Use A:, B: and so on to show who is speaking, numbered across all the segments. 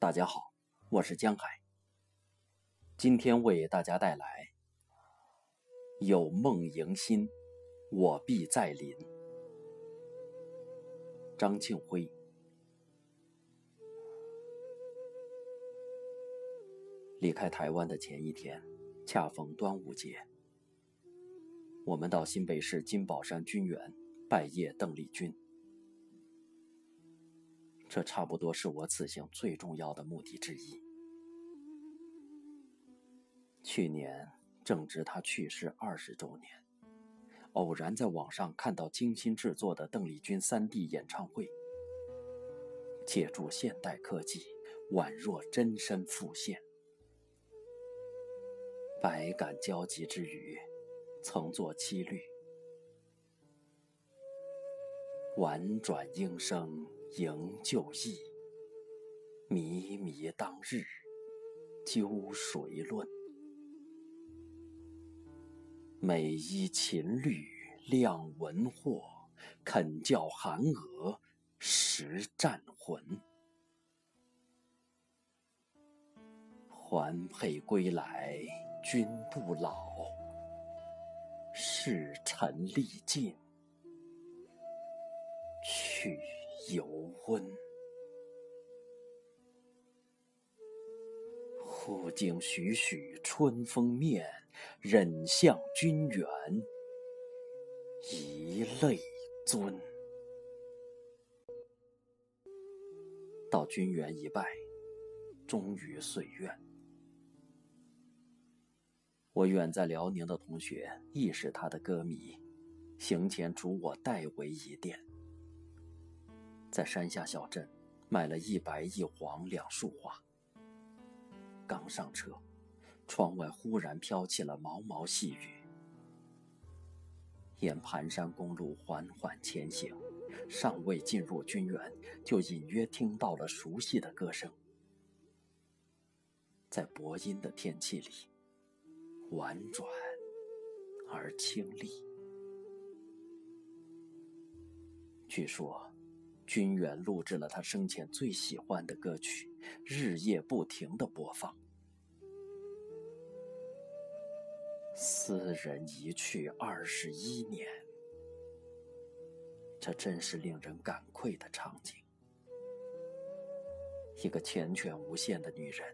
A: 大家好，我是江海。今天为大家带来《有梦迎新，我必在临》。张庆辉。离开台湾的前一天，恰逢端午节，我们到新北市金宝山军园拜谒邓丽君。这差不多是我此行最重要的目的之一。去年正值他去世二十周年，偶然在网上看到精心制作的邓丽君 3D 演唱会，借助现代科技，宛若真身复现，百感交集之余，曾作七律：婉转莺声。营旧忆，靡靡当日，究谁论？美依秦律亮文货，肯教韩娥识战魂。环佩归来君不老，世尘历尽去。犹温，忽惊徐徐春风面，忍向君园，一泪尊。到君园一拜，终于遂愿。我远在辽宁的同学亦是他的歌迷，行前嘱我代为一殿。在山下小镇买了一白一黄两束花。刚上车，窗外忽然飘起了毛毛细雨。沿盘山公路缓缓前行，尚未进入军园，就隐约听到了熟悉的歌声。在薄阴的天气里，婉转而清丽。据说。军远录制了他生前最喜欢的歌曲，日夜不停的播放。斯人一去二十一年，这真是令人感愧的场景。一个缱绻无限的女人，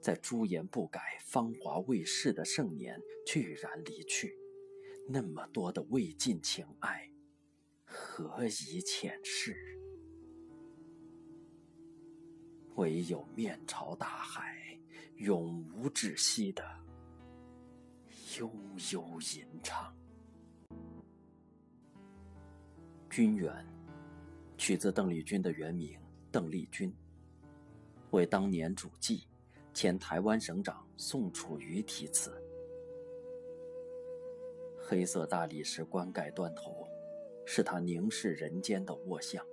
A: 在朱颜不改、芳华未逝的盛年，居然离去，那么多的未尽情爱，何以遣世？唯有面朝大海，永无止息的悠悠吟唱。君园，取自邓丽君的原名邓丽君，为当年主祭前台湾省长宋楚瑜题词。黑色大理石棺盖端头，是他凝视人间的卧像。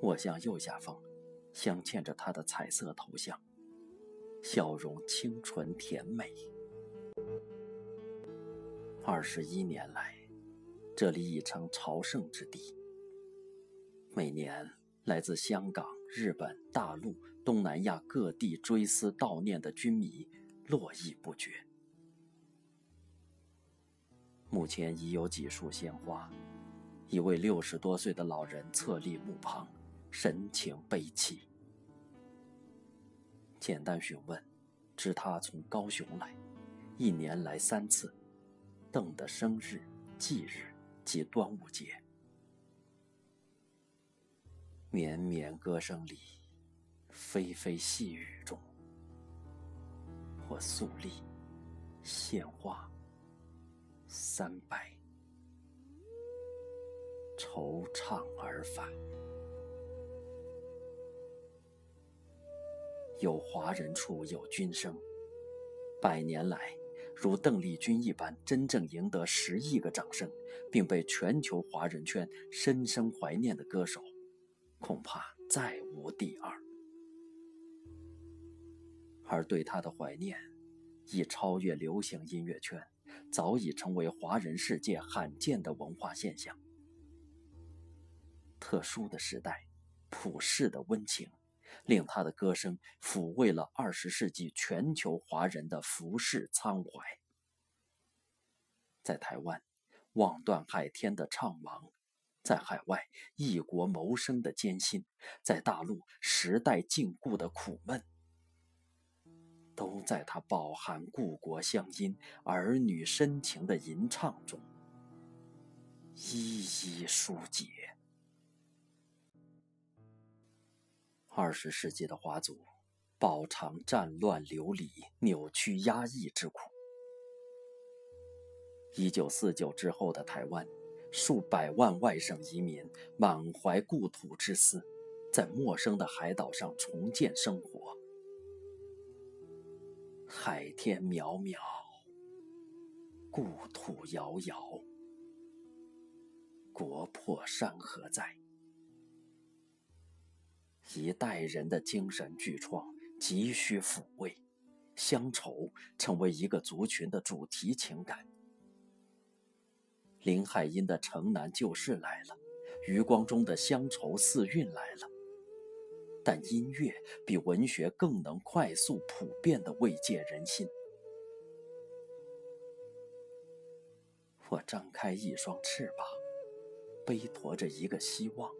A: 卧像右下方。镶嵌着他的彩色头像，笑容清纯甜美。二十一年来，这里已成朝圣之地。每年来自香港、日本、大陆、东南亚各地追思悼念的军迷络绎不绝。目前已有几束鲜花，一位六十多岁的老人侧立墓旁。神情悲戚。简单询问，知他从高雄来，一年来三次，邓的生日、忌日及端午节。绵绵歌声里，霏霏细雨中，或肃立，献花，三拜，惆怅而返。有华人处有君生，百年来，如邓丽君一般真正赢得十亿个掌声，并被全球华人圈深深怀念的歌手，恐怕再无第二。而对他的怀念，已超越流行音乐圈，早已成为华人世界罕见的文化现象。特殊的时代，普世的温情。令他的歌声抚慰了二十世纪全球华人的浮世苍怀。在台湾，望断海天的怅惘；在海外，异国谋生的艰辛；在大陆，时代禁锢的苦闷，都在他饱含故国乡音、儿女深情的吟唱中一一疏解。二十世纪的华族，饱尝战乱流离、扭曲压抑之苦。一九四九之后的台湾，数百万外省移民满怀故土之思，在陌生的海岛上重建生活。海天渺渺，故土遥遥，国破山河在。一代人的精神巨创急需抚慰，乡愁成为一个族群的主题情感。林海音的《城南旧事》来了，余光中的《乡愁四韵》来了，但音乐比文学更能快速普遍地慰藉人心。我张开一双翅膀，背驮着一个希望，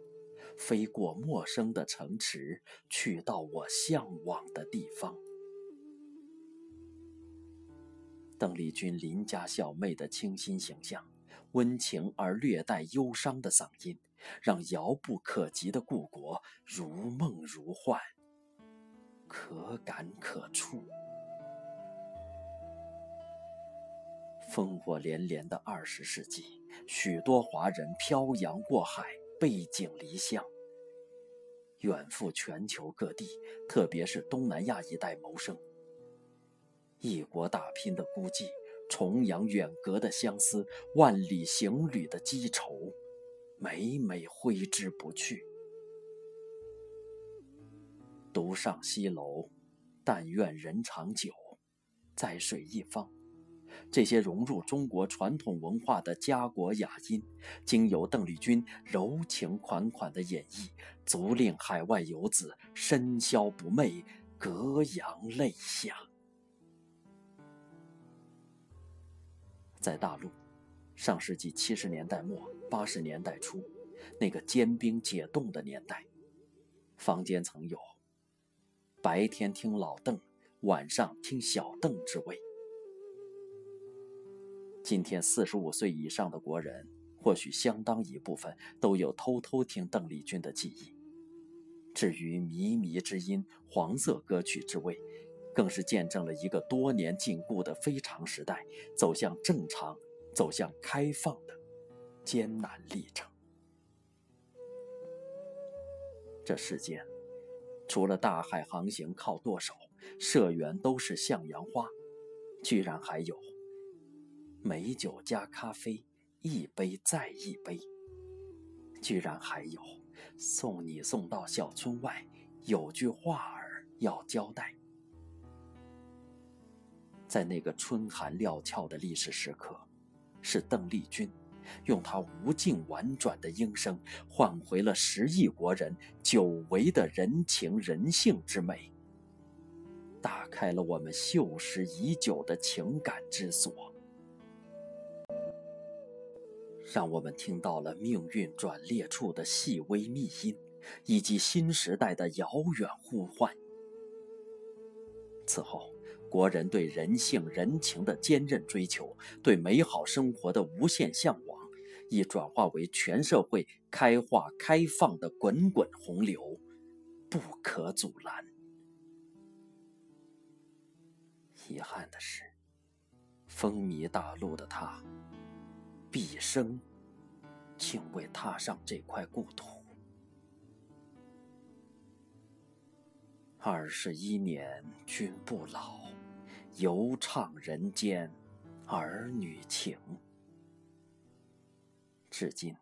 A: 飞过陌生的城池，去到我向往的地方。邓丽君邻家小妹的清新形象。温情而略带忧伤的嗓音，让遥不可及的故国如梦如幻，可感可触。烽火连连的二十世纪，许多华人漂洋过海，背井离乡，远赴全球各地，特别是东南亚一带谋生。异国打拼的孤寂。重洋远隔的相思，万里行旅的积愁，每每挥之不去。独上西楼，但愿人长久，在水一方。这些融入中国传统文化的家国雅音，经由邓丽君柔情款款的演绎，足令海外游子深宵不寐，隔洋泪下。在大陆，上世纪七十年代末八十年代初，那个坚冰解冻的年代，坊间曾有“白天听老邓，晚上听小邓”之谓。今天四十五岁以上的国人，或许相当一部分都有偷偷听邓丽君的记忆。至于靡靡之音、黄色歌曲之味。更是见证了一个多年禁锢的非常时代走向正常、走向开放的艰难历程。这世间，除了大海航行靠舵手，社员都是向阳花，居然还有美酒加咖啡，一杯再一杯；居然还有送你送到小村外，有句话儿要交代。在那个春寒料峭的历史时刻，是邓丽君用她无尽婉转的音声，换回了十亿国人久违的人情人性之美，打开了我们锈蚀已久的情感之锁，让我们听到了命运转捩处的细微密音，以及新时代的遥远呼唤。此后。国人对人性人情的坚韧追求，对美好生活的无限向往，已转化为全社会开化开放的滚滚洪流，不可阻拦。遗憾的是，风靡大陆的他，毕生竟未踏上这块故土。二十一年君不老。犹唱人间儿女情，至今，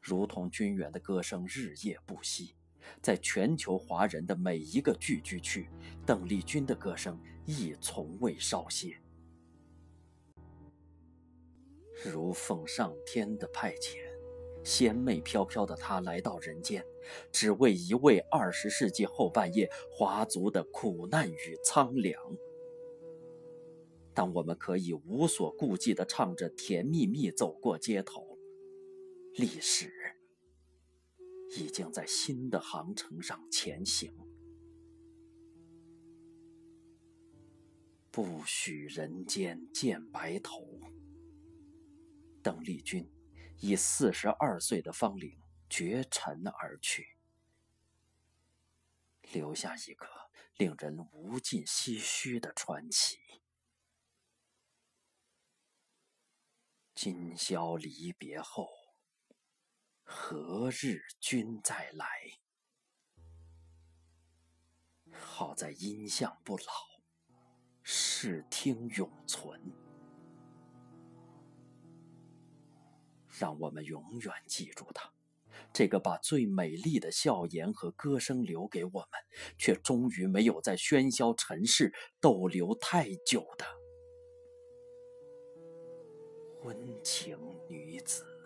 A: 如同君远的歌声日夜不息，在全球华人的每一个聚居区，邓丽君的歌声亦从未稍歇。如奉上天的派遣，仙媚飘飘的她来到人间，只为一位二十世纪后半叶华族的苦难与苍凉。当我们可以无所顾忌地唱着《甜蜜蜜》走过街头，历史已经在新的航程上前行。不许人间见白头。邓丽君。以四十二岁的芳龄绝尘而去，留下一个令人无尽唏嘘的传奇。今宵离别后，何日君再来？好在音像不老，视听永存。让我们永远记住他，这个把最美丽的笑颜和歌声留给我们，却终于没有在喧嚣尘世逗留太久的温情女子。